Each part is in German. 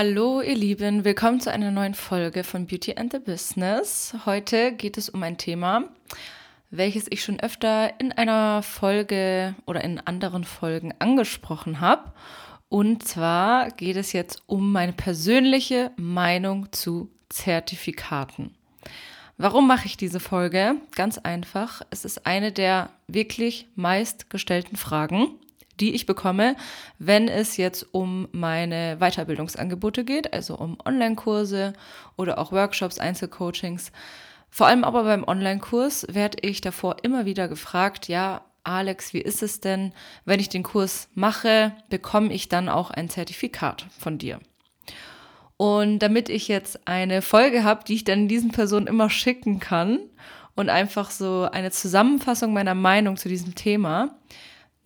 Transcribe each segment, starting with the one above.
Hallo ihr Lieben, willkommen zu einer neuen Folge von Beauty and the Business. Heute geht es um ein Thema, welches ich schon öfter in einer Folge oder in anderen Folgen angesprochen habe. Und zwar geht es jetzt um meine persönliche Meinung zu Zertifikaten. Warum mache ich diese Folge? Ganz einfach. Es ist eine der wirklich meistgestellten Fragen die ich bekomme, wenn es jetzt um meine Weiterbildungsangebote geht, also um Online-Kurse oder auch Workshops, Einzelcoachings. Vor allem aber beim Online-Kurs werde ich davor immer wieder gefragt, ja, Alex, wie ist es denn, wenn ich den Kurs mache, bekomme ich dann auch ein Zertifikat von dir? Und damit ich jetzt eine Folge habe, die ich dann diesen Personen immer schicken kann und einfach so eine Zusammenfassung meiner Meinung zu diesem Thema,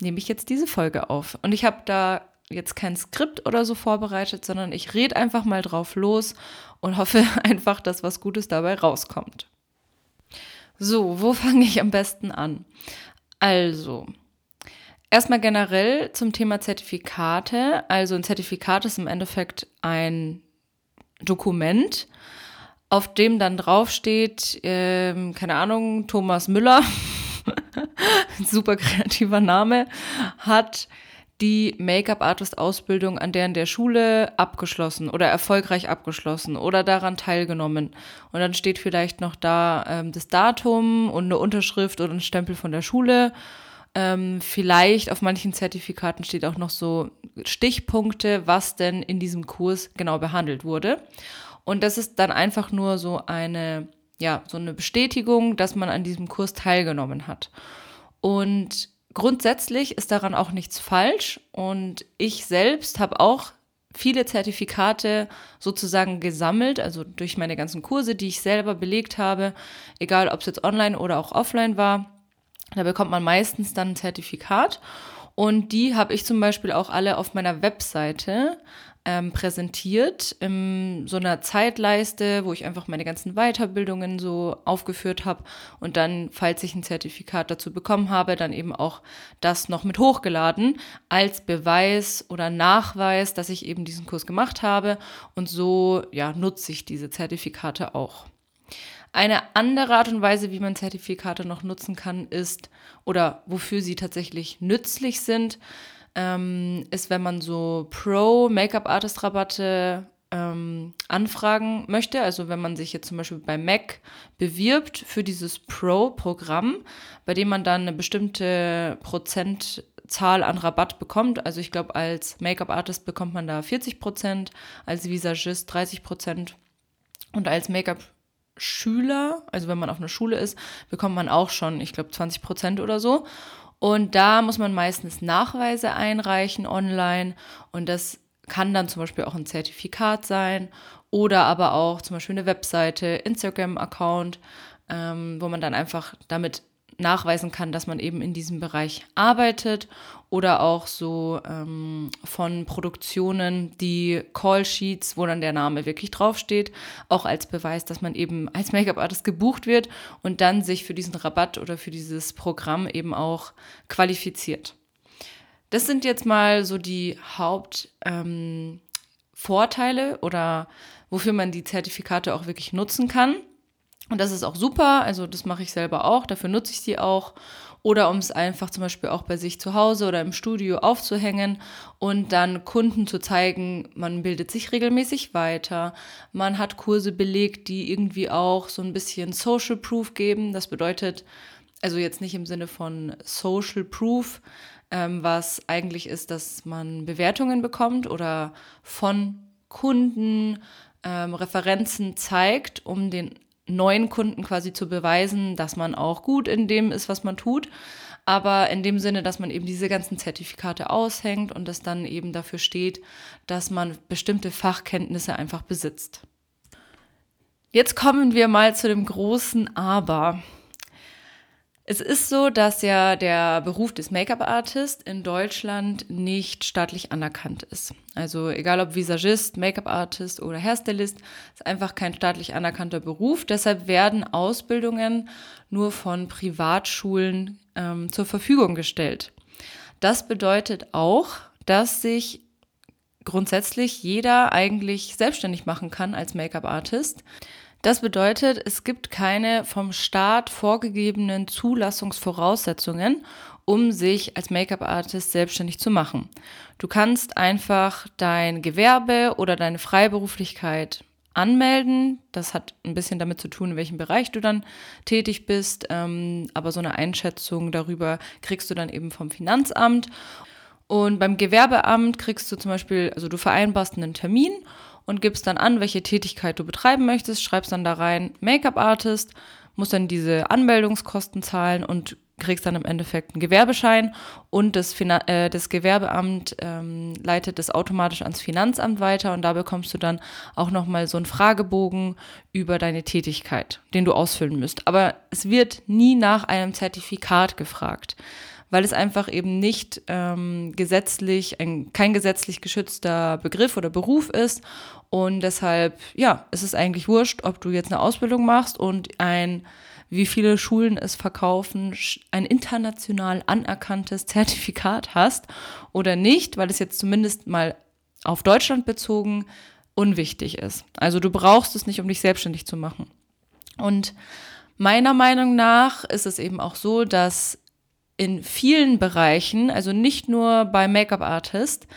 nehme ich jetzt diese Folge auf. Und ich habe da jetzt kein Skript oder so vorbereitet, sondern ich rede einfach mal drauf los und hoffe einfach, dass was Gutes dabei rauskommt. So, wo fange ich am besten an? Also, erstmal generell zum Thema Zertifikate. Also ein Zertifikat ist im Endeffekt ein Dokument, auf dem dann draufsteht, ähm, keine Ahnung, Thomas Müller super kreativer Name, hat die Make-up-Artist-Ausbildung an deren der Schule abgeschlossen oder erfolgreich abgeschlossen oder daran teilgenommen. Und dann steht vielleicht noch da ähm, das Datum und eine Unterschrift oder ein Stempel von der Schule. Ähm, vielleicht auf manchen Zertifikaten steht auch noch so Stichpunkte, was denn in diesem Kurs genau behandelt wurde. Und das ist dann einfach nur so eine ja, so eine Bestätigung, dass man an diesem Kurs teilgenommen hat. Und grundsätzlich ist daran auch nichts falsch. Und ich selbst habe auch viele Zertifikate sozusagen gesammelt, also durch meine ganzen Kurse, die ich selber belegt habe, egal ob es jetzt online oder auch offline war. Da bekommt man meistens dann ein Zertifikat. Und die habe ich zum Beispiel auch alle auf meiner Webseite ähm, präsentiert in so einer Zeitleiste, wo ich einfach meine ganzen Weiterbildungen so aufgeführt habe und dann, falls ich ein Zertifikat dazu bekommen habe, dann eben auch das noch mit hochgeladen als Beweis oder Nachweis, dass ich eben diesen Kurs gemacht habe und so ja nutze ich diese Zertifikate auch. Eine andere Art und Weise, wie man Zertifikate noch nutzen kann, ist oder wofür sie tatsächlich nützlich sind, ähm, ist, wenn man so Pro-Make-up-Artist-Rabatte ähm, anfragen möchte. Also wenn man sich jetzt zum Beispiel bei Mac bewirbt für dieses Pro-Programm, bei dem man dann eine bestimmte Prozentzahl an Rabatt bekommt. Also ich glaube, als Make-up-Artist bekommt man da 40 Prozent, als Visagist 30 Prozent und als Make-up Schüler, also wenn man auf einer Schule ist, bekommt man auch schon, ich glaube, 20 Prozent oder so. Und da muss man meistens Nachweise einreichen online. Und das kann dann zum Beispiel auch ein Zertifikat sein oder aber auch zum Beispiel eine Webseite, Instagram-Account, ähm, wo man dann einfach damit nachweisen kann, dass man eben in diesem Bereich arbeitet oder auch so ähm, von Produktionen die Call-Sheets, wo dann der Name wirklich draufsteht, auch als Beweis, dass man eben als Make-up-Artist gebucht wird und dann sich für diesen Rabatt oder für dieses Programm eben auch qualifiziert. Das sind jetzt mal so die Hauptvorteile ähm, oder wofür man die Zertifikate auch wirklich nutzen kann. Und das ist auch super, also das mache ich selber auch, dafür nutze ich sie auch. Oder um es einfach zum Beispiel auch bei sich zu Hause oder im Studio aufzuhängen und dann Kunden zu zeigen, man bildet sich regelmäßig weiter. Man hat Kurse belegt, die irgendwie auch so ein bisschen Social Proof geben. Das bedeutet, also jetzt nicht im Sinne von Social Proof, ähm, was eigentlich ist, dass man Bewertungen bekommt oder von Kunden ähm, Referenzen zeigt, um den neuen Kunden quasi zu beweisen, dass man auch gut in dem ist, was man tut. Aber in dem Sinne, dass man eben diese ganzen Zertifikate aushängt und das dann eben dafür steht, dass man bestimmte Fachkenntnisse einfach besitzt. Jetzt kommen wir mal zu dem großen Aber. Es ist so, dass ja der Beruf des Make-up-Artist in Deutschland nicht staatlich anerkannt ist. Also egal ob Visagist, Make-up-Artist oder Hairstylist, ist einfach kein staatlich anerkannter Beruf. Deshalb werden Ausbildungen nur von Privatschulen ähm, zur Verfügung gestellt. Das bedeutet auch, dass sich grundsätzlich jeder eigentlich selbstständig machen kann als Make-up-Artist. Das bedeutet, es gibt keine vom Staat vorgegebenen Zulassungsvoraussetzungen, um sich als Make-up-Artist selbstständig zu machen. Du kannst einfach dein Gewerbe oder deine Freiberuflichkeit anmelden. Das hat ein bisschen damit zu tun, in welchem Bereich du dann tätig bist. Ähm, aber so eine Einschätzung darüber kriegst du dann eben vom Finanzamt. Und beim Gewerbeamt kriegst du zum Beispiel, also du vereinbarst einen Termin und gibst dann an, welche Tätigkeit du betreiben möchtest, schreibst dann da rein Make-up-Artist, musst dann diese Anmeldungskosten zahlen und kriegst dann im Endeffekt einen Gewerbeschein und das, Finan äh, das Gewerbeamt ähm, leitet das automatisch ans Finanzamt weiter und da bekommst du dann auch nochmal so einen Fragebogen über deine Tätigkeit, den du ausfüllen müsst. Aber es wird nie nach einem Zertifikat gefragt, weil es einfach eben nicht ähm, gesetzlich, ein, kein gesetzlich geschützter Begriff oder Beruf ist und deshalb, ja, es ist eigentlich wurscht, ob du jetzt eine Ausbildung machst und ein wie viele Schulen es verkaufen, ein international anerkanntes Zertifikat hast oder nicht, weil es jetzt zumindest mal auf Deutschland bezogen unwichtig ist. Also du brauchst es nicht, um dich selbstständig zu machen. Und meiner Meinung nach ist es eben auch so, dass in vielen Bereichen, also nicht nur bei Make-up-Artist,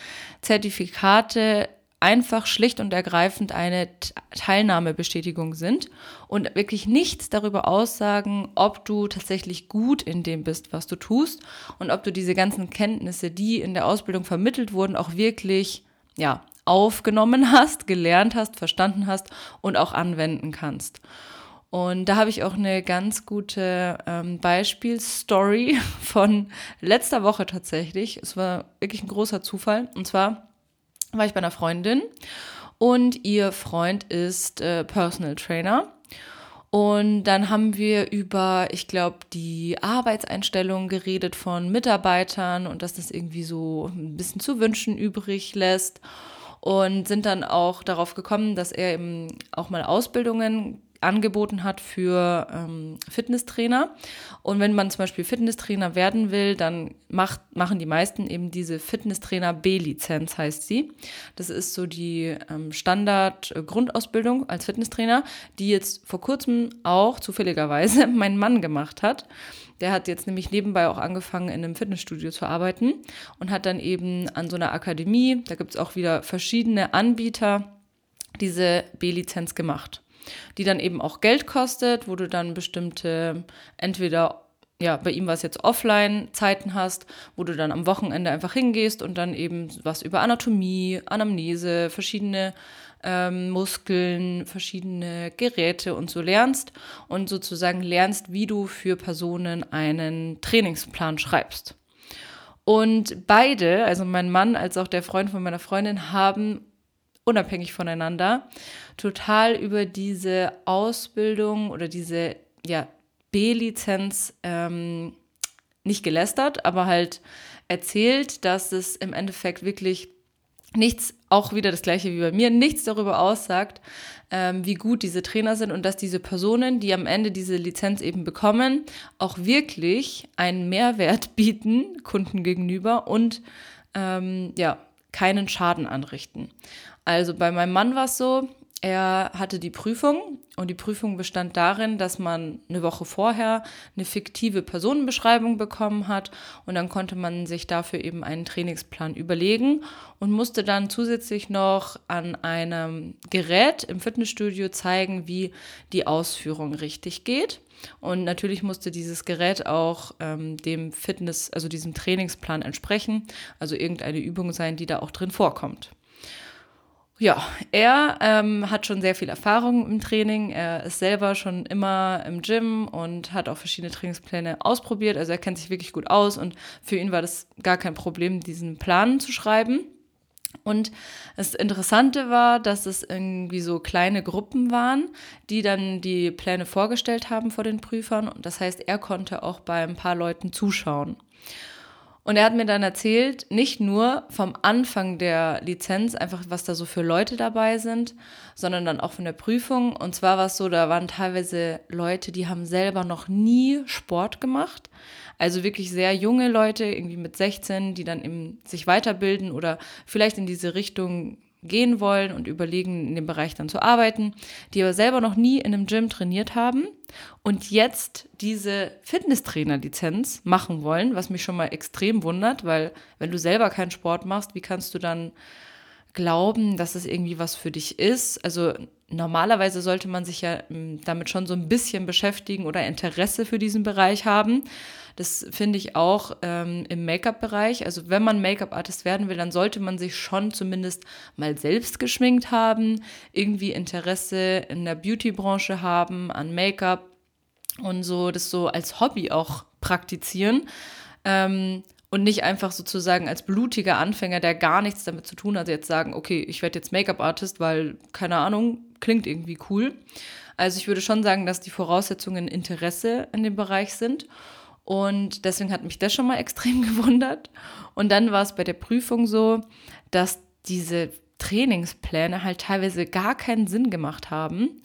Zertifikate einfach schlicht und ergreifend eine Teilnahmebestätigung sind und wirklich nichts darüber aussagen, ob du tatsächlich gut in dem bist, was du tust und ob du diese ganzen Kenntnisse, die in der Ausbildung vermittelt wurden, auch wirklich ja, aufgenommen hast, gelernt hast, verstanden hast und auch anwenden kannst. Und da habe ich auch eine ganz gute ähm, Beispielstory von letzter Woche tatsächlich. Es war wirklich ein großer Zufall. Und zwar war ich bei einer Freundin und ihr Freund ist äh, Personal Trainer. Und dann haben wir über, ich glaube, die Arbeitseinstellung geredet von Mitarbeitern und dass das irgendwie so ein bisschen zu wünschen übrig lässt. Und sind dann auch darauf gekommen, dass er eben auch mal Ausbildungen angeboten hat für ähm, Fitnesstrainer. Und wenn man zum Beispiel Fitnesstrainer werden will, dann macht, machen die meisten eben diese Fitnesstrainer B-Lizenz, heißt sie. Das ist so die ähm, Standard-Grundausbildung als Fitnesstrainer, die jetzt vor kurzem auch zufälligerweise mein Mann gemacht hat. Der hat jetzt nämlich nebenbei auch angefangen, in einem Fitnessstudio zu arbeiten und hat dann eben an so einer Akademie, da gibt es auch wieder verschiedene Anbieter, diese B-Lizenz gemacht die dann eben auch Geld kostet, wo du dann bestimmte, entweder ja, bei ihm war es jetzt Offline-Zeiten hast, wo du dann am Wochenende einfach hingehst und dann eben was über Anatomie, Anamnese, verschiedene ähm, Muskeln, verschiedene Geräte und so lernst und sozusagen lernst, wie du für Personen einen Trainingsplan schreibst. Und beide, also mein Mann als auch der Freund von meiner Freundin, haben unabhängig voneinander, total über diese Ausbildung oder diese ja, B-Lizenz ähm, nicht gelästert, aber halt erzählt, dass es im Endeffekt wirklich nichts, auch wieder das gleiche wie bei mir, nichts darüber aussagt, ähm, wie gut diese Trainer sind und dass diese Personen, die am Ende diese Lizenz eben bekommen, auch wirklich einen Mehrwert bieten, Kunden gegenüber und ähm, ja, keinen Schaden anrichten. Also bei meinem Mann war es so, er hatte die Prüfung und die Prüfung bestand darin, dass man eine Woche vorher eine fiktive Personenbeschreibung bekommen hat und dann konnte man sich dafür eben einen Trainingsplan überlegen und musste dann zusätzlich noch an einem Gerät im Fitnessstudio zeigen, wie die Ausführung richtig geht. Und natürlich musste dieses Gerät auch ähm, dem Fitness, also diesem Trainingsplan entsprechen, also irgendeine Übung sein, die da auch drin vorkommt. Ja, er ähm, hat schon sehr viel Erfahrung im Training. Er ist selber schon immer im Gym und hat auch verschiedene Trainingspläne ausprobiert. Also er kennt sich wirklich gut aus und für ihn war das gar kein Problem, diesen Plan zu schreiben. Und das Interessante war, dass es irgendwie so kleine Gruppen waren, die dann die Pläne vorgestellt haben vor den Prüfern. Und das heißt, er konnte auch bei ein paar Leuten zuschauen. Und er hat mir dann erzählt, nicht nur vom Anfang der Lizenz, einfach was da so für Leute dabei sind, sondern dann auch von der Prüfung. Und zwar war es so, da waren teilweise Leute, die haben selber noch nie Sport gemacht. Also wirklich sehr junge Leute, irgendwie mit 16, die dann eben sich weiterbilden oder vielleicht in diese Richtung gehen wollen und überlegen, in dem Bereich dann zu arbeiten, die aber selber noch nie in einem Gym trainiert haben und jetzt diese Fitnesstrainer-Lizenz machen wollen, was mich schon mal extrem wundert, weil wenn du selber keinen Sport machst, wie kannst du dann glauben, dass es irgendwie was für dich ist? Also normalerweise sollte man sich ja hm, damit schon so ein bisschen beschäftigen oder Interesse für diesen Bereich haben. Das finde ich auch ähm, im Make-up-Bereich. Also wenn man Make-up-Artist werden will, dann sollte man sich schon zumindest mal selbst geschminkt haben, irgendwie Interesse in der Beauty-Branche haben, an Make-up und so das so als Hobby auch praktizieren. Ähm, und nicht einfach sozusagen als blutiger Anfänger, der gar nichts damit zu tun hat, jetzt sagen, okay, ich werde jetzt Make-up-Artist, weil, keine Ahnung, klingt irgendwie cool. Also ich würde schon sagen, dass die Voraussetzungen Interesse in dem Bereich sind. Und deswegen hat mich das schon mal extrem gewundert. Und dann war es bei der Prüfung so, dass diese Trainingspläne halt teilweise gar keinen Sinn gemacht haben.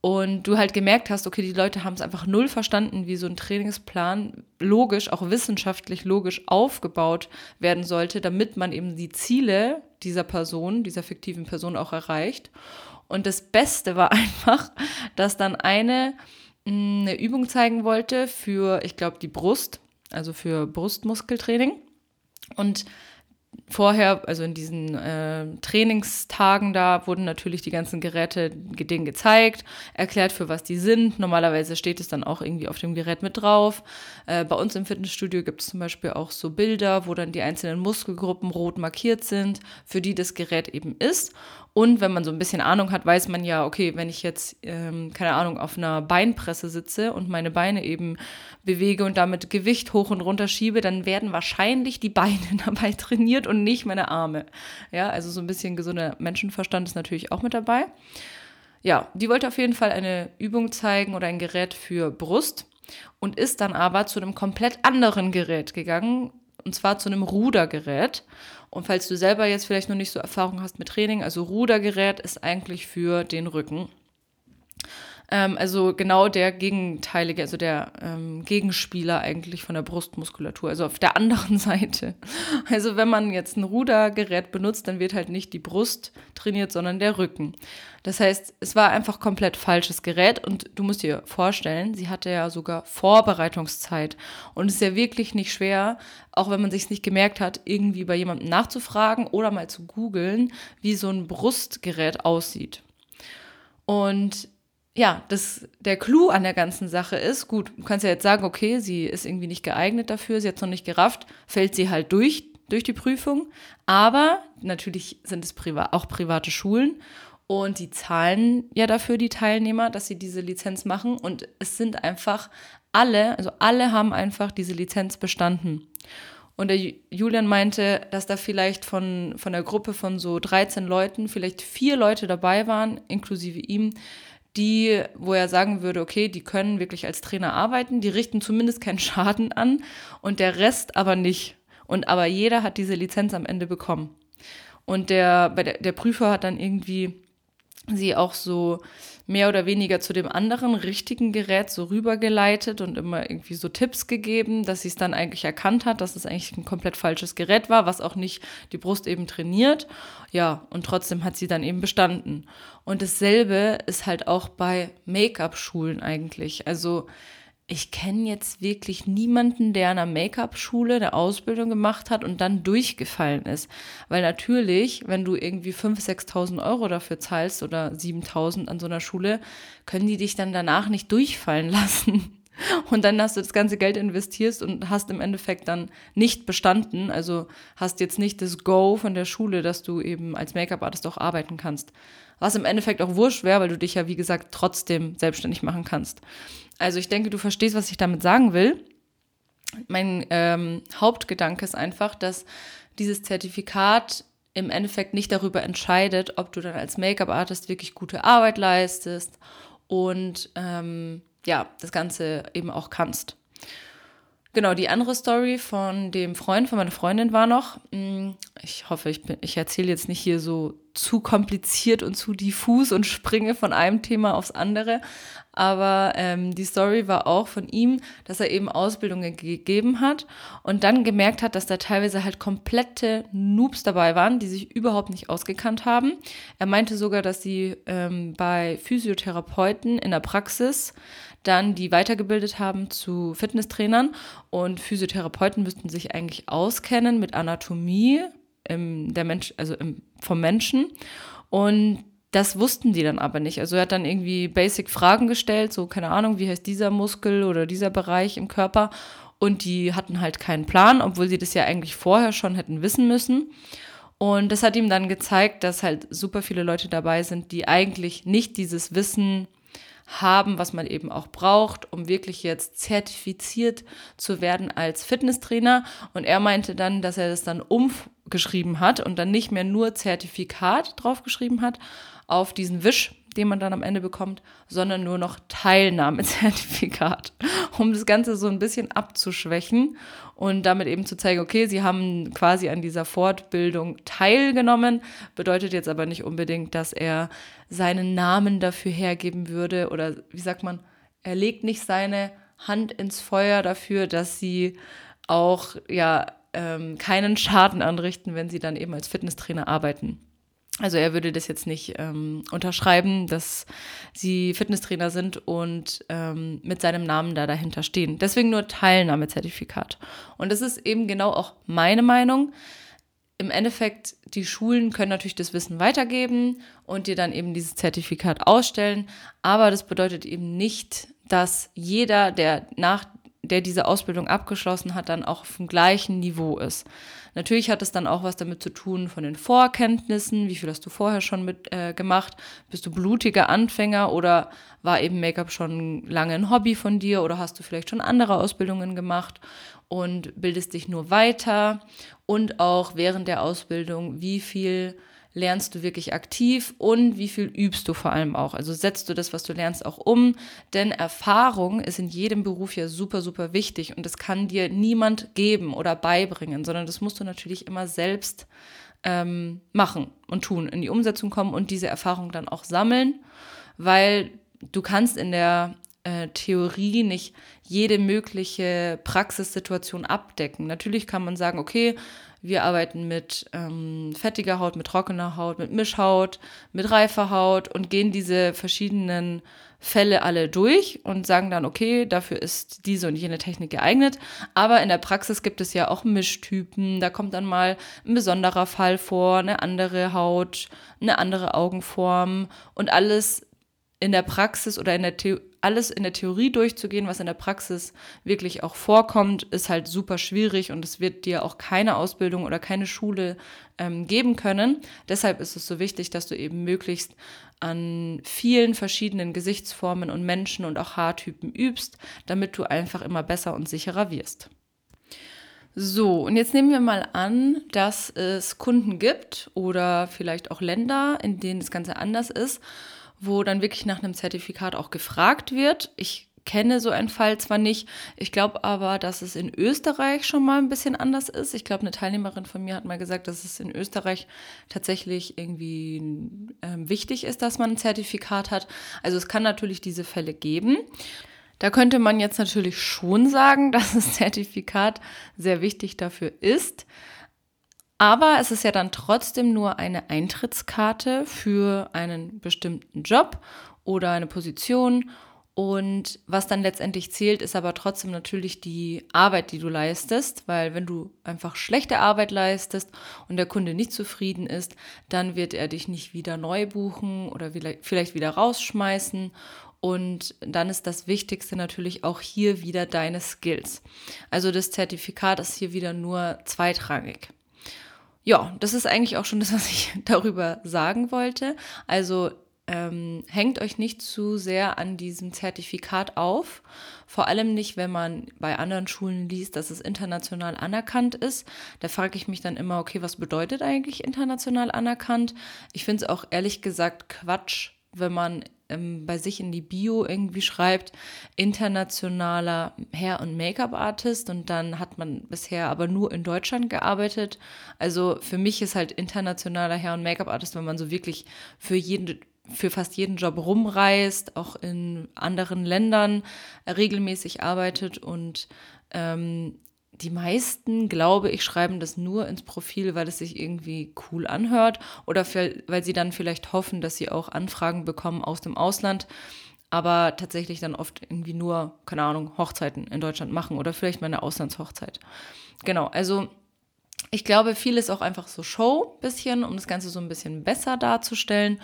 Und du halt gemerkt hast, okay, die Leute haben es einfach null verstanden, wie so ein Trainingsplan logisch, auch wissenschaftlich logisch aufgebaut werden sollte, damit man eben die Ziele dieser Person, dieser fiktiven Person auch erreicht. Und das Beste war einfach, dass dann eine eine Übung zeigen wollte für, ich glaube, die Brust, also für Brustmuskeltraining. Und vorher, also in diesen äh, Trainingstagen da, wurden natürlich die ganzen Geräte denen gezeigt, erklärt, für was die sind. Normalerweise steht es dann auch irgendwie auf dem Gerät mit drauf. Äh, bei uns im Fitnessstudio gibt es zum Beispiel auch so Bilder, wo dann die einzelnen Muskelgruppen rot markiert sind, für die das Gerät eben ist. Und wenn man so ein bisschen Ahnung hat, weiß man ja, okay, wenn ich jetzt, ähm, keine Ahnung, auf einer Beinpresse sitze und meine Beine eben bewege und damit Gewicht hoch und runter schiebe, dann werden wahrscheinlich die Beine dabei trainiert und nicht meine Arme. Ja, also so ein bisschen gesunder Menschenverstand ist natürlich auch mit dabei. Ja, die wollte auf jeden Fall eine Übung zeigen oder ein Gerät für Brust und ist dann aber zu einem komplett anderen Gerät gegangen, und zwar zu einem Rudergerät. Und falls du selber jetzt vielleicht noch nicht so Erfahrung hast mit Training, also Rudergerät ist eigentlich für den Rücken. Ähm, also genau der gegenteilige, also der ähm, Gegenspieler eigentlich von der Brustmuskulatur, also auf der anderen Seite. Also wenn man jetzt ein Rudergerät benutzt, dann wird halt nicht die Brust trainiert, sondern der Rücken. Das heißt, es war einfach komplett falsches Gerät und du musst dir vorstellen, sie hatte ja sogar Vorbereitungszeit und es ist ja wirklich nicht schwer, auch wenn man sich nicht gemerkt hat, irgendwie bei jemandem nachzufragen oder mal zu googeln, wie so ein Brustgerät aussieht. Und ja, das, der Clou an der ganzen Sache ist, gut, du kannst ja jetzt sagen, okay, sie ist irgendwie nicht geeignet dafür, sie hat es noch nicht gerafft, fällt sie halt durch, durch die Prüfung. Aber natürlich sind es priva auch private Schulen und die zahlen ja dafür die Teilnehmer, dass sie diese Lizenz machen. Und es sind einfach alle, also alle haben einfach diese Lizenz bestanden. Und der Julian meinte, dass da vielleicht von, von der Gruppe von so 13 Leuten vielleicht vier Leute dabei waren, inklusive ihm, die, wo er sagen würde, okay, die können wirklich als Trainer arbeiten, die richten zumindest keinen Schaden an und der Rest aber nicht. Und aber jeder hat diese Lizenz am Ende bekommen. Und der, der, der Prüfer hat dann irgendwie sie auch so mehr oder weniger zu dem anderen richtigen Gerät so rübergeleitet und immer irgendwie so Tipps gegeben, dass sie es dann eigentlich erkannt hat, dass es eigentlich ein komplett falsches Gerät war, was auch nicht die Brust eben trainiert. Ja, und trotzdem hat sie dann eben bestanden. Und dasselbe ist halt auch bei Make-up-Schulen eigentlich. Also ich kenne jetzt wirklich niemanden, der an einer Make-up-Schule eine Ausbildung gemacht hat und dann durchgefallen ist. Weil natürlich, wenn du irgendwie 5.000, 6.000 Euro dafür zahlst oder 7.000 an so einer Schule, können die dich dann danach nicht durchfallen lassen. Und dann hast du das ganze Geld investiert und hast im Endeffekt dann nicht bestanden. Also hast jetzt nicht das Go von der Schule, dass du eben als Make-up-Artist auch arbeiten kannst. Was im Endeffekt auch wurscht wäre, weil du dich ja, wie gesagt, trotzdem selbstständig machen kannst. Also ich denke, du verstehst, was ich damit sagen will. Mein ähm, Hauptgedanke ist einfach, dass dieses Zertifikat im Endeffekt nicht darüber entscheidet, ob du dann als Make-up-Artist wirklich gute Arbeit leistest und ähm, ja, das Ganze eben auch kannst. Genau, die andere Story von dem Freund von meiner Freundin war noch, mm, ich hoffe, ich, ich erzähle jetzt nicht hier so zu kompliziert und zu diffus und springe von einem Thema aufs andere, aber ähm, die Story war auch von ihm, dass er eben Ausbildungen gegeben hat und dann gemerkt hat, dass da teilweise halt komplette Noobs dabei waren, die sich überhaupt nicht ausgekannt haben. Er meinte sogar, dass sie ähm, bei Physiotherapeuten in der Praxis dann die weitergebildet haben zu Fitnesstrainern und Physiotherapeuten müssten sich eigentlich auskennen mit Anatomie im, der Mensch, also im, vom Menschen und das wussten die dann aber nicht. Also er hat dann irgendwie basic Fragen gestellt, so keine Ahnung, wie heißt dieser Muskel oder dieser Bereich im Körper und die hatten halt keinen Plan, obwohl sie das ja eigentlich vorher schon hätten wissen müssen. Und das hat ihm dann gezeigt, dass halt super viele Leute dabei sind, die eigentlich nicht dieses Wissen haben, was man eben auch braucht, um wirklich jetzt zertifiziert zu werden als Fitnesstrainer. Und er meinte dann, dass er das dann umgeschrieben hat und dann nicht mehr nur Zertifikat draufgeschrieben hat auf diesen Wisch, den man dann am Ende bekommt, sondern nur noch Teilnahmezertifikat, um das Ganze so ein bisschen abzuschwächen und damit eben zu zeigen, okay, sie haben quasi an dieser Fortbildung teilgenommen, bedeutet jetzt aber nicht unbedingt, dass er seinen Namen dafür hergeben würde oder wie sagt man, er legt nicht seine Hand ins Feuer dafür, dass sie auch ja ähm, keinen Schaden anrichten, wenn sie dann eben als Fitnesstrainer arbeiten. Also er würde das jetzt nicht ähm, unterschreiben, dass sie Fitnesstrainer sind und ähm, mit seinem Namen da dahinter stehen. Deswegen nur Teilnahmezertifikat. Und das ist eben genau auch meine Meinung. Im Endeffekt, die Schulen können natürlich das Wissen weitergeben und dir dann eben dieses Zertifikat ausstellen. Aber das bedeutet eben nicht, dass jeder, der nach der diese Ausbildung abgeschlossen hat, dann auch auf dem gleichen Niveau ist. Natürlich hat es dann auch was damit zu tun von den Vorkenntnissen. Wie viel hast du vorher schon mit äh, gemacht? Bist du blutiger Anfänger oder war eben Make-up schon lange ein Hobby von dir oder hast du vielleicht schon andere Ausbildungen gemacht und bildest dich nur weiter? Und auch während der Ausbildung, wie viel lernst du wirklich aktiv und wie viel übst du vor allem auch. Also setzt du das, was du lernst, auch um. Denn Erfahrung ist in jedem Beruf ja super, super wichtig und das kann dir niemand geben oder beibringen, sondern das musst du natürlich immer selbst ähm, machen und tun, in die Umsetzung kommen und diese Erfahrung dann auch sammeln, weil du kannst in der äh, Theorie nicht jede mögliche Praxissituation abdecken. Natürlich kann man sagen, okay, wir arbeiten mit ähm, fettiger Haut, mit trockener Haut, mit Mischhaut, mit reifer Haut und gehen diese verschiedenen Fälle alle durch und sagen dann, okay, dafür ist diese und jene Technik geeignet. Aber in der Praxis gibt es ja auch Mischtypen. Da kommt dann mal ein besonderer Fall vor, eine andere Haut, eine andere Augenform und alles in der Praxis oder in der The alles in der Theorie durchzugehen, was in der Praxis wirklich auch vorkommt, ist halt super schwierig und es wird dir auch keine Ausbildung oder keine Schule ähm, geben können. Deshalb ist es so wichtig, dass du eben möglichst an vielen verschiedenen Gesichtsformen und Menschen und auch Haartypen übst, damit du einfach immer besser und sicherer wirst. So, und jetzt nehmen wir mal an, dass es Kunden gibt oder vielleicht auch Länder, in denen das Ganze anders ist wo dann wirklich nach einem Zertifikat auch gefragt wird. Ich kenne so einen Fall zwar nicht, ich glaube aber, dass es in Österreich schon mal ein bisschen anders ist. Ich glaube, eine Teilnehmerin von mir hat mal gesagt, dass es in Österreich tatsächlich irgendwie äh, wichtig ist, dass man ein Zertifikat hat. Also es kann natürlich diese Fälle geben. Da könnte man jetzt natürlich schon sagen, dass das Zertifikat sehr wichtig dafür ist. Aber es ist ja dann trotzdem nur eine Eintrittskarte für einen bestimmten Job oder eine Position. Und was dann letztendlich zählt, ist aber trotzdem natürlich die Arbeit, die du leistest, weil wenn du einfach schlechte Arbeit leistest und der Kunde nicht zufrieden ist, dann wird er dich nicht wieder neu buchen oder vielleicht wieder rausschmeißen. Und dann ist das Wichtigste natürlich auch hier wieder deine Skills. Also das Zertifikat ist hier wieder nur zweitrangig ja, das ist eigentlich auch schon das, was ich darüber sagen wollte. Also ähm, hängt euch nicht zu sehr an diesem Zertifikat auf. Vor allem nicht, wenn man bei anderen Schulen liest, dass es international anerkannt ist. Da frage ich mich dann immer, okay, was bedeutet eigentlich international anerkannt? Ich finde es auch ehrlich gesagt Quatsch, wenn man ähm, bei sich in die Bio irgendwie schreibt, internationaler Hair- und Make-up-Artist und dann hat man bisher aber nur in Deutschland gearbeitet. Also für mich ist halt internationaler Hair- und Make-up-Artist, wenn man so wirklich für jeden für fast jeden Job rumreist, auch in anderen Ländern regelmäßig arbeitet und ähm, die meisten, glaube ich, schreiben das nur ins Profil, weil es sich irgendwie cool anhört oder für, weil sie dann vielleicht hoffen, dass sie auch Anfragen bekommen aus dem Ausland, aber tatsächlich dann oft irgendwie nur, keine Ahnung, Hochzeiten in Deutschland machen oder vielleicht mal eine Auslandshochzeit. Genau, also ich glaube, viel ist auch einfach so Show bisschen, um das Ganze so ein bisschen besser darzustellen.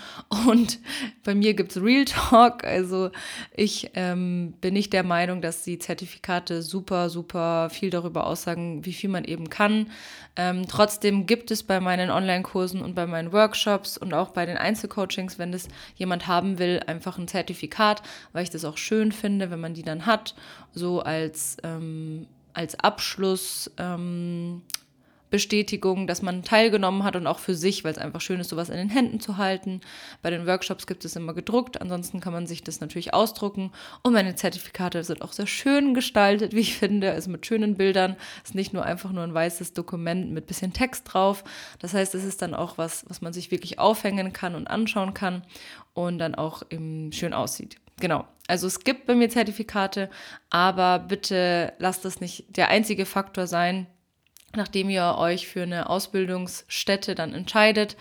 Und bei mir gibt es Real Talk. Also ich ähm, bin nicht der Meinung, dass die Zertifikate super, super viel darüber aussagen, wie viel man eben kann. Ähm, trotzdem gibt es bei meinen Online-Kursen und bei meinen Workshops und auch bei den Einzelcoachings, wenn das jemand haben will, einfach ein Zertifikat, weil ich das auch schön finde, wenn man die dann hat, so als, ähm, als Abschluss. Ähm, Bestätigung, dass man teilgenommen hat und auch für sich, weil es einfach schön ist, sowas in den Händen zu halten. Bei den Workshops gibt es immer gedruckt, ansonsten kann man sich das natürlich ausdrucken. Und meine Zertifikate sind auch sehr schön gestaltet, wie ich finde, also mit schönen Bildern. Es ist nicht nur einfach nur ein weißes Dokument mit bisschen Text drauf. Das heißt, es ist dann auch was, was man sich wirklich aufhängen kann und anschauen kann und dann auch schön aussieht. Genau. Also es gibt bei mir Zertifikate, aber bitte lasst das nicht der einzige Faktor sein, nachdem ihr euch für eine Ausbildungsstätte dann entscheidet,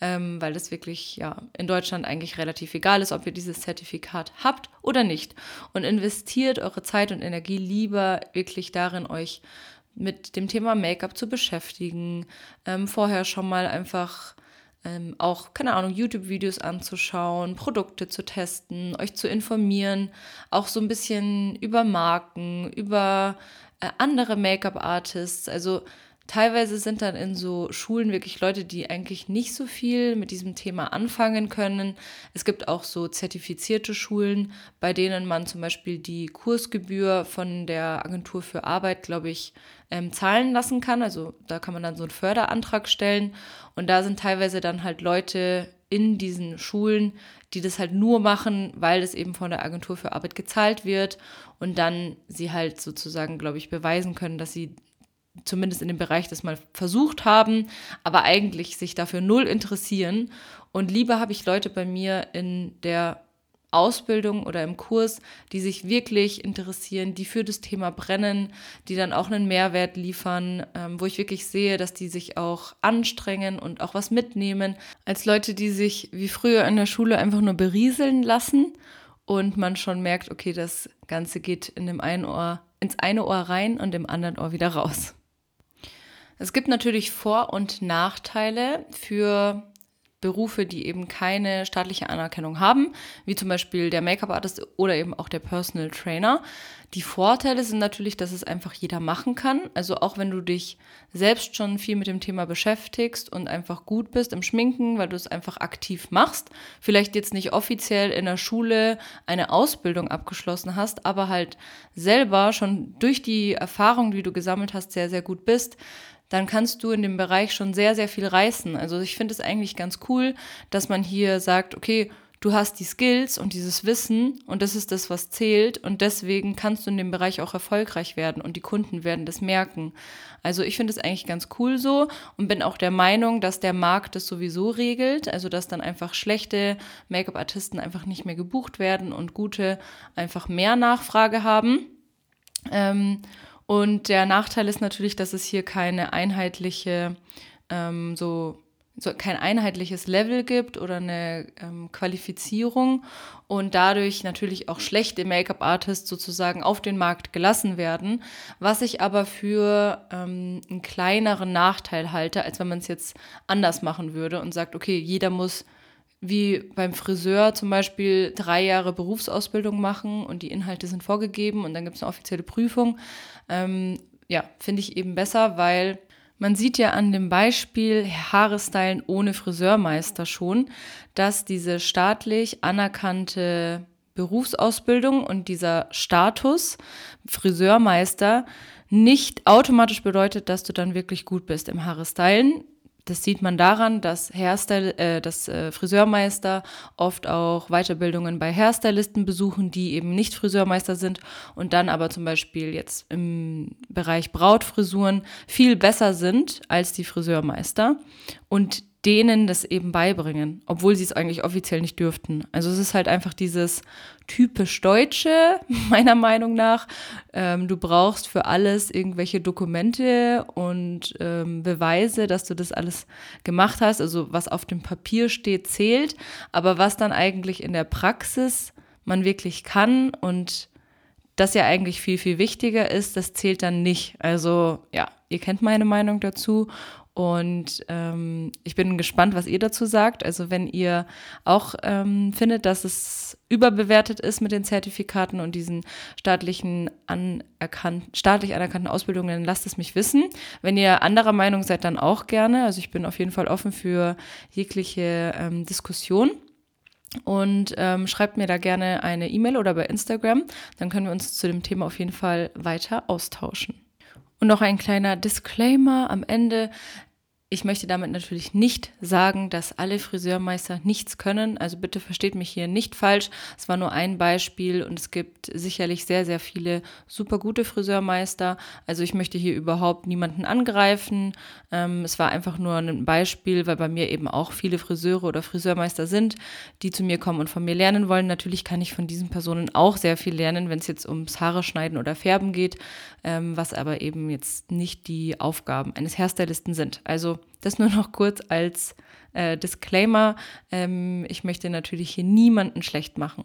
ähm, weil das wirklich ja in Deutschland eigentlich relativ egal ist, ob ihr dieses Zertifikat habt oder nicht. Und investiert eure Zeit und Energie lieber wirklich darin, euch mit dem Thema Make-up zu beschäftigen, ähm, vorher schon mal einfach ähm, auch, keine Ahnung, YouTube-Videos anzuschauen, Produkte zu testen, euch zu informieren, auch so ein bisschen über Marken, über andere Make-up-Artists. Also teilweise sind dann in so Schulen wirklich Leute, die eigentlich nicht so viel mit diesem Thema anfangen können. Es gibt auch so zertifizierte Schulen, bei denen man zum Beispiel die Kursgebühr von der Agentur für Arbeit, glaube ich, ähm, zahlen lassen kann. Also da kann man dann so einen Förderantrag stellen. Und da sind teilweise dann halt Leute in diesen Schulen, die das halt nur machen, weil es eben von der Agentur für Arbeit gezahlt wird und dann sie halt sozusagen, glaube ich, beweisen können, dass sie zumindest in dem Bereich das mal versucht haben, aber eigentlich sich dafür null interessieren. Und lieber habe ich Leute bei mir in der Ausbildung oder im Kurs, die sich wirklich interessieren, die für das Thema brennen, die dann auch einen Mehrwert liefern, ähm, wo ich wirklich sehe, dass die sich auch anstrengen und auch was mitnehmen, als Leute, die sich wie früher in der Schule einfach nur berieseln lassen und man schon merkt, okay, das Ganze geht in dem einen Ohr ins eine Ohr rein und im anderen Ohr wieder raus. Es gibt natürlich Vor- und Nachteile für Berufe, die eben keine staatliche Anerkennung haben, wie zum Beispiel der Make-up-Artist oder eben auch der Personal Trainer. Die Vorteile sind natürlich, dass es einfach jeder machen kann. Also auch wenn du dich selbst schon viel mit dem Thema beschäftigst und einfach gut bist im Schminken, weil du es einfach aktiv machst, vielleicht jetzt nicht offiziell in der Schule eine Ausbildung abgeschlossen hast, aber halt selber schon durch die Erfahrung, die du gesammelt hast, sehr, sehr gut bist, dann kannst du in dem Bereich schon sehr, sehr viel reißen. Also ich finde es eigentlich ganz cool, dass man hier sagt, okay, du hast die Skills und dieses Wissen und das ist das, was zählt und deswegen kannst du in dem Bereich auch erfolgreich werden und die Kunden werden das merken. Also ich finde es eigentlich ganz cool so und bin auch der Meinung, dass der Markt das sowieso regelt, also dass dann einfach schlechte Make-up-Artisten einfach nicht mehr gebucht werden und gute einfach mehr Nachfrage haben. Ähm, und der Nachteil ist natürlich, dass es hier keine einheitliche, ähm, so, so kein einheitliches Level gibt oder eine ähm, Qualifizierung und dadurch natürlich auch schlechte Make-up-Artists sozusagen auf den Markt gelassen werden, was ich aber für ähm, einen kleineren Nachteil halte, als wenn man es jetzt anders machen würde und sagt, okay, jeder muss wie beim Friseur zum Beispiel drei Jahre Berufsausbildung machen und die Inhalte sind vorgegeben und dann gibt es eine offizielle Prüfung. Ähm, ja, finde ich eben besser, weil man sieht ja an dem Beispiel Haare stylen ohne Friseurmeister schon, dass diese staatlich anerkannte Berufsausbildung und dieser Status Friseurmeister nicht automatisch bedeutet, dass du dann wirklich gut bist im Haare stylen Das sieht man daran, dass, Hairstyle, äh, dass äh, Friseurmeister oft auch Weiterbildungen bei Hairstylisten besuchen, die eben nicht Friseurmeister sind und dann aber zum Beispiel jetzt im Bereich Brautfrisuren viel besser sind als die Friseurmeister. Und denen das eben beibringen, obwohl sie es eigentlich offiziell nicht dürften. Also es ist halt einfach dieses typisch Deutsche, meiner Meinung nach. Ähm, du brauchst für alles irgendwelche Dokumente und ähm, Beweise, dass du das alles gemacht hast. Also was auf dem Papier steht, zählt. Aber was dann eigentlich in der Praxis man wirklich kann und das ja eigentlich viel, viel wichtiger ist, das zählt dann nicht. Also ja, ihr kennt meine Meinung dazu und ähm, ich bin gespannt, was ihr dazu sagt. Also wenn ihr auch ähm, findet, dass es überbewertet ist mit den Zertifikaten und diesen staatlichen anerkannt, staatlich anerkannten Ausbildungen, dann lasst es mich wissen. Wenn ihr anderer Meinung seid, dann auch gerne. Also ich bin auf jeden Fall offen für jegliche ähm, Diskussion. Und ähm, schreibt mir da gerne eine E-Mail oder bei Instagram. Dann können wir uns zu dem Thema auf jeden Fall weiter austauschen. Und noch ein kleiner Disclaimer am Ende. Ich möchte damit natürlich nicht sagen, dass alle Friseurmeister nichts können. Also bitte versteht mich hier nicht falsch. Es war nur ein Beispiel und es gibt sicherlich sehr, sehr viele super gute Friseurmeister. Also ich möchte hier überhaupt niemanden angreifen. Ähm, es war einfach nur ein Beispiel, weil bei mir eben auch viele Friseure oder Friseurmeister sind, die zu mir kommen und von mir lernen wollen. Natürlich kann ich von diesen Personen auch sehr viel lernen, wenn es jetzt ums Haare schneiden oder färben geht, ähm, was aber eben jetzt nicht die Aufgaben eines Hairstylisten sind. Also das nur noch kurz als äh, Disclaimer. Ähm, ich möchte natürlich hier niemanden schlecht machen.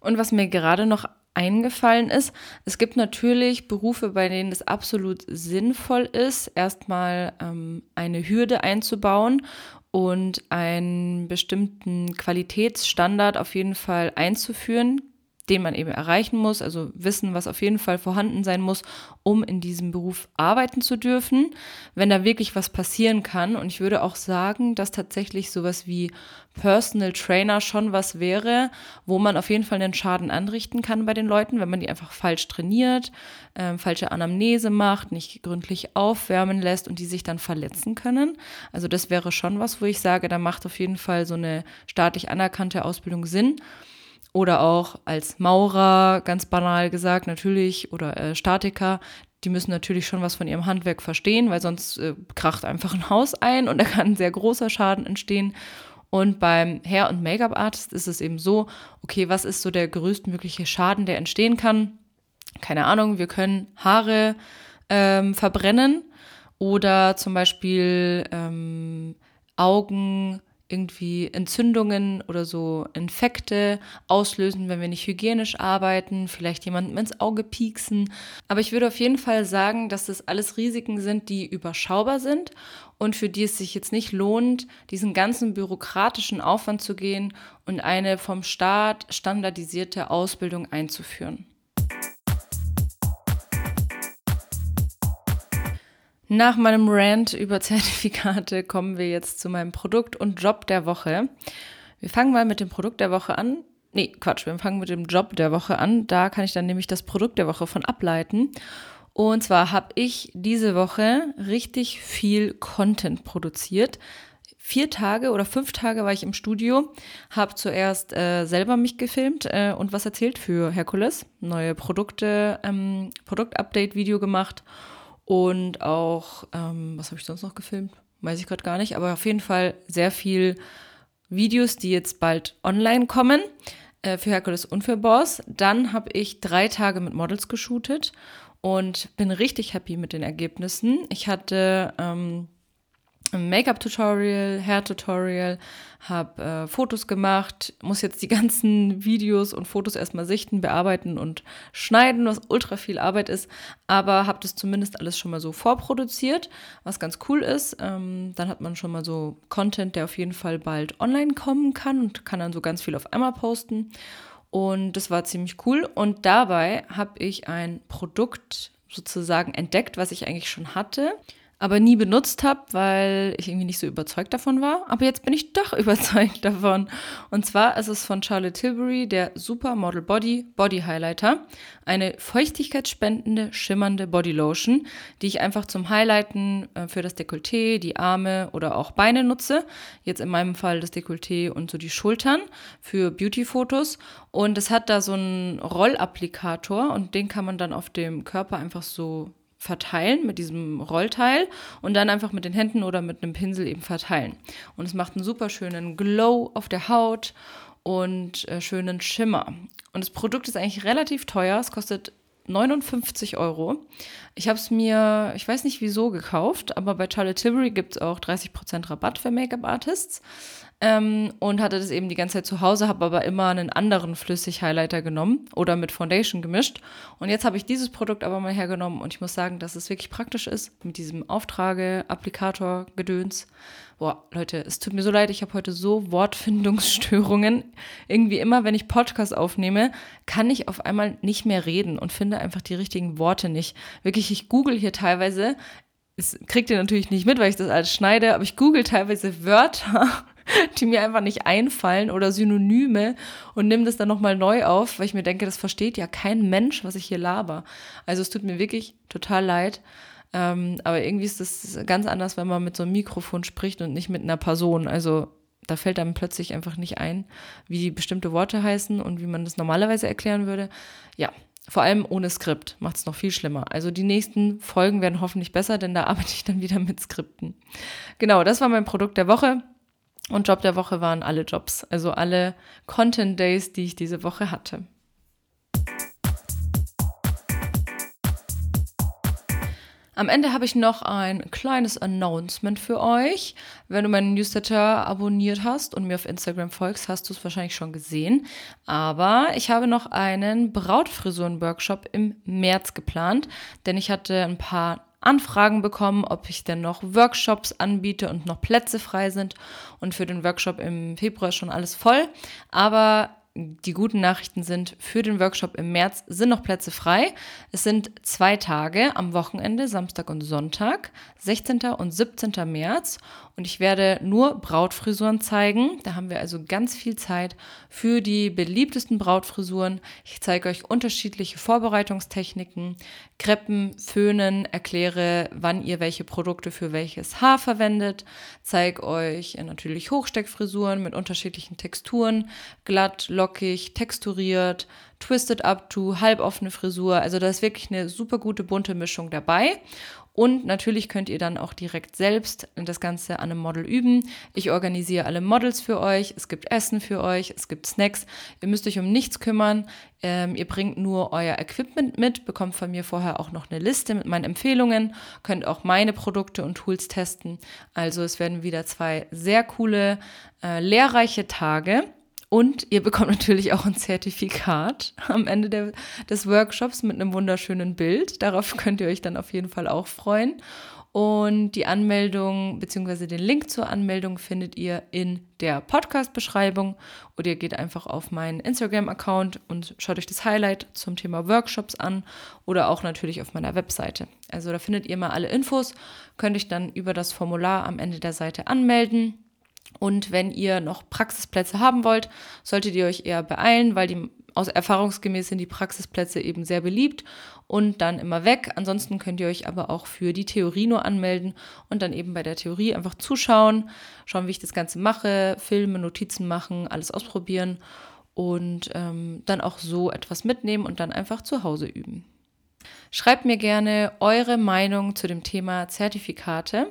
Und was mir gerade noch eingefallen ist, es gibt natürlich Berufe, bei denen es absolut sinnvoll ist, erstmal ähm, eine Hürde einzubauen und einen bestimmten Qualitätsstandard auf jeden Fall einzuführen, den man eben erreichen muss, also wissen, was auf jeden Fall vorhanden sein muss, um in diesem Beruf arbeiten zu dürfen, wenn da wirklich was passieren kann. Und ich würde auch sagen, dass tatsächlich sowas wie Personal Trainer schon was wäre, wo man auf jeden Fall einen Schaden anrichten kann bei den Leuten, wenn man die einfach falsch trainiert, äh, falsche Anamnese macht, nicht gründlich aufwärmen lässt und die sich dann verletzen können. Also das wäre schon was, wo ich sage, da macht auf jeden Fall so eine staatlich anerkannte Ausbildung Sinn. Oder auch als Maurer, ganz banal gesagt, natürlich, oder äh, Statiker, die müssen natürlich schon was von ihrem Handwerk verstehen, weil sonst äh, kracht einfach ein Haus ein und da kann ein sehr großer Schaden entstehen. Und beim Hair- und Make-up-Artist ist es eben so, okay, was ist so der größtmögliche Schaden, der entstehen kann? Keine Ahnung, wir können Haare ähm, verbrennen oder zum Beispiel ähm, Augen irgendwie Entzündungen oder so Infekte auslösen, wenn wir nicht hygienisch arbeiten, vielleicht jemandem ins Auge pieksen. Aber ich würde auf jeden Fall sagen, dass das alles Risiken sind, die überschaubar sind und für die es sich jetzt nicht lohnt, diesen ganzen bürokratischen Aufwand zu gehen und eine vom Staat standardisierte Ausbildung einzuführen. Nach meinem Rant über Zertifikate kommen wir jetzt zu meinem Produkt und Job der Woche. Wir fangen mal mit dem Produkt der Woche an. Nee, Quatsch, wir fangen mit dem Job der Woche an. Da kann ich dann nämlich das Produkt der Woche von ableiten. Und zwar habe ich diese Woche richtig viel Content produziert. Vier Tage oder fünf Tage war ich im Studio, habe zuerst äh, selber mich gefilmt äh, und was erzählt für Herkules. Neue Produkte, ähm, Produktupdate-Video gemacht und auch, ähm, was habe ich sonst noch gefilmt? Weiß ich gerade gar nicht, aber auf jeden Fall sehr viel Videos, die jetzt bald online kommen äh, für Herkules und für Boss. Dann habe ich drei Tage mit Models geshootet und bin richtig happy mit den Ergebnissen. Ich hatte ähm, Make-up-Tutorial, Hair-Tutorial, habe äh, Fotos gemacht, muss jetzt die ganzen Videos und Fotos erstmal sichten, bearbeiten und schneiden, was ultra viel Arbeit ist, aber habe das zumindest alles schon mal so vorproduziert, was ganz cool ist. Ähm, dann hat man schon mal so Content, der auf jeden Fall bald online kommen kann und kann dann so ganz viel auf einmal posten. Und das war ziemlich cool. Und dabei habe ich ein Produkt sozusagen entdeckt, was ich eigentlich schon hatte aber nie benutzt habe, weil ich irgendwie nicht so überzeugt davon war. Aber jetzt bin ich doch überzeugt davon. Und zwar ist es von Charlotte Tilbury der Supermodel Body Body Highlighter. Eine feuchtigkeitsspendende, schimmernde Body Lotion, die ich einfach zum Highlighten äh, für das Dekolleté, die Arme oder auch Beine nutze. Jetzt in meinem Fall das Dekolleté und so die Schultern für Beauty-Fotos. Und es hat da so einen Rollapplikator und den kann man dann auf dem Körper einfach so verteilen mit diesem Rollteil und dann einfach mit den Händen oder mit einem Pinsel eben verteilen. Und es macht einen super schönen Glow auf der Haut und äh, schönen Schimmer. Und das Produkt ist eigentlich relativ teuer. Es kostet 59 Euro. Ich habe es mir, ich weiß nicht wieso, gekauft, aber bei Charlotte Tilbury gibt es auch 30% Rabatt für Make-up-Artists ähm, und hatte das eben die ganze Zeit zu Hause, habe aber immer einen anderen Flüssig-Highlighter genommen oder mit Foundation gemischt. Und jetzt habe ich dieses Produkt aber mal hergenommen und ich muss sagen, dass es wirklich praktisch ist mit diesem Auftrage-Applikator-Gedöns. Boah, Leute, es tut mir so leid, ich habe heute so Wortfindungsstörungen. Irgendwie immer, wenn ich Podcast aufnehme, kann ich auf einmal nicht mehr reden und finde einfach die richtigen Worte nicht. Wirklich, ich google hier teilweise. Das kriegt ihr natürlich nicht mit, weil ich das alles schneide, aber ich google teilweise Wörter die mir einfach nicht einfallen oder Synonyme und nehme das dann nochmal neu auf, weil ich mir denke, das versteht ja kein Mensch, was ich hier laber. Also es tut mir wirklich total leid. Ähm, aber irgendwie ist das ganz anders, wenn man mit so einem Mikrofon spricht und nicht mit einer Person. Also da fällt einem plötzlich einfach nicht ein, wie bestimmte Worte heißen und wie man das normalerweise erklären würde. Ja, vor allem ohne Skript macht es noch viel schlimmer. Also die nächsten Folgen werden hoffentlich besser, denn da arbeite ich dann wieder mit Skripten. Genau, das war mein Produkt der Woche. Und Job der Woche waren alle Jobs, also alle Content Days, die ich diese Woche hatte. Am Ende habe ich noch ein kleines Announcement für euch. Wenn du meinen Newsletter abonniert hast und mir auf Instagram folgst, hast du es wahrscheinlich schon gesehen. Aber ich habe noch einen Brautfrisuren-Workshop im März geplant, denn ich hatte ein paar Anfragen bekommen, ob ich denn noch Workshops anbiete und noch Plätze frei sind. Und für den Workshop im Februar ist schon alles voll. Aber die guten Nachrichten sind, für den Workshop im März sind noch Plätze frei. Es sind zwei Tage am Wochenende, Samstag und Sonntag, 16. und 17. März. Und ich werde nur Brautfrisuren zeigen. Da haben wir also ganz viel Zeit für die beliebtesten Brautfrisuren. Ich zeige euch unterschiedliche Vorbereitungstechniken, Kreppen, Föhnen, erkläre, wann ihr welche Produkte für welches Haar verwendet, zeige euch natürlich Hochsteckfrisuren mit unterschiedlichen Texturen, glatt, lockig, texturiert, twisted up to, halboffene Frisur. Also da ist wirklich eine super gute bunte Mischung dabei. Und natürlich könnt ihr dann auch direkt selbst das Ganze an einem Model üben. Ich organisiere alle Models für euch. Es gibt Essen für euch. Es gibt Snacks. Ihr müsst euch um nichts kümmern. Ähm, ihr bringt nur euer Equipment mit, bekommt von mir vorher auch noch eine Liste mit meinen Empfehlungen, könnt auch meine Produkte und Tools testen. Also es werden wieder zwei sehr coole, äh, lehrreiche Tage. Und ihr bekommt natürlich auch ein Zertifikat am Ende der, des Workshops mit einem wunderschönen Bild. Darauf könnt ihr euch dann auf jeden Fall auch freuen. Und die Anmeldung bzw. den Link zur Anmeldung findet ihr in der Podcast-Beschreibung oder ihr geht einfach auf meinen Instagram-Account und schaut euch das Highlight zum Thema Workshops an oder auch natürlich auf meiner Webseite. Also da findet ihr mal alle Infos, könnt euch dann über das Formular am Ende der Seite anmelden. Und wenn ihr noch Praxisplätze haben wollt, solltet ihr euch eher beeilen, weil die aus erfahrungsgemäß sind die Praxisplätze eben sehr beliebt und dann immer weg. Ansonsten könnt ihr euch aber auch für die Theorie nur anmelden und dann eben bei der Theorie einfach zuschauen, schauen, wie ich das Ganze mache, Filme, Notizen machen, alles ausprobieren und ähm, dann auch so etwas mitnehmen und dann einfach zu Hause üben. Schreibt mir gerne eure Meinung zu dem Thema Zertifikate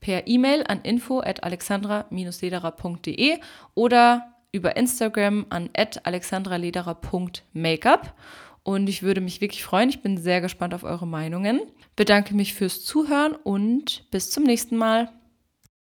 per E-Mail an info at alexandra-lederer.de oder über Instagram an alexandralederer.makeup. Und ich würde mich wirklich freuen. Ich bin sehr gespannt auf eure Meinungen. Bedanke mich fürs Zuhören und bis zum nächsten Mal.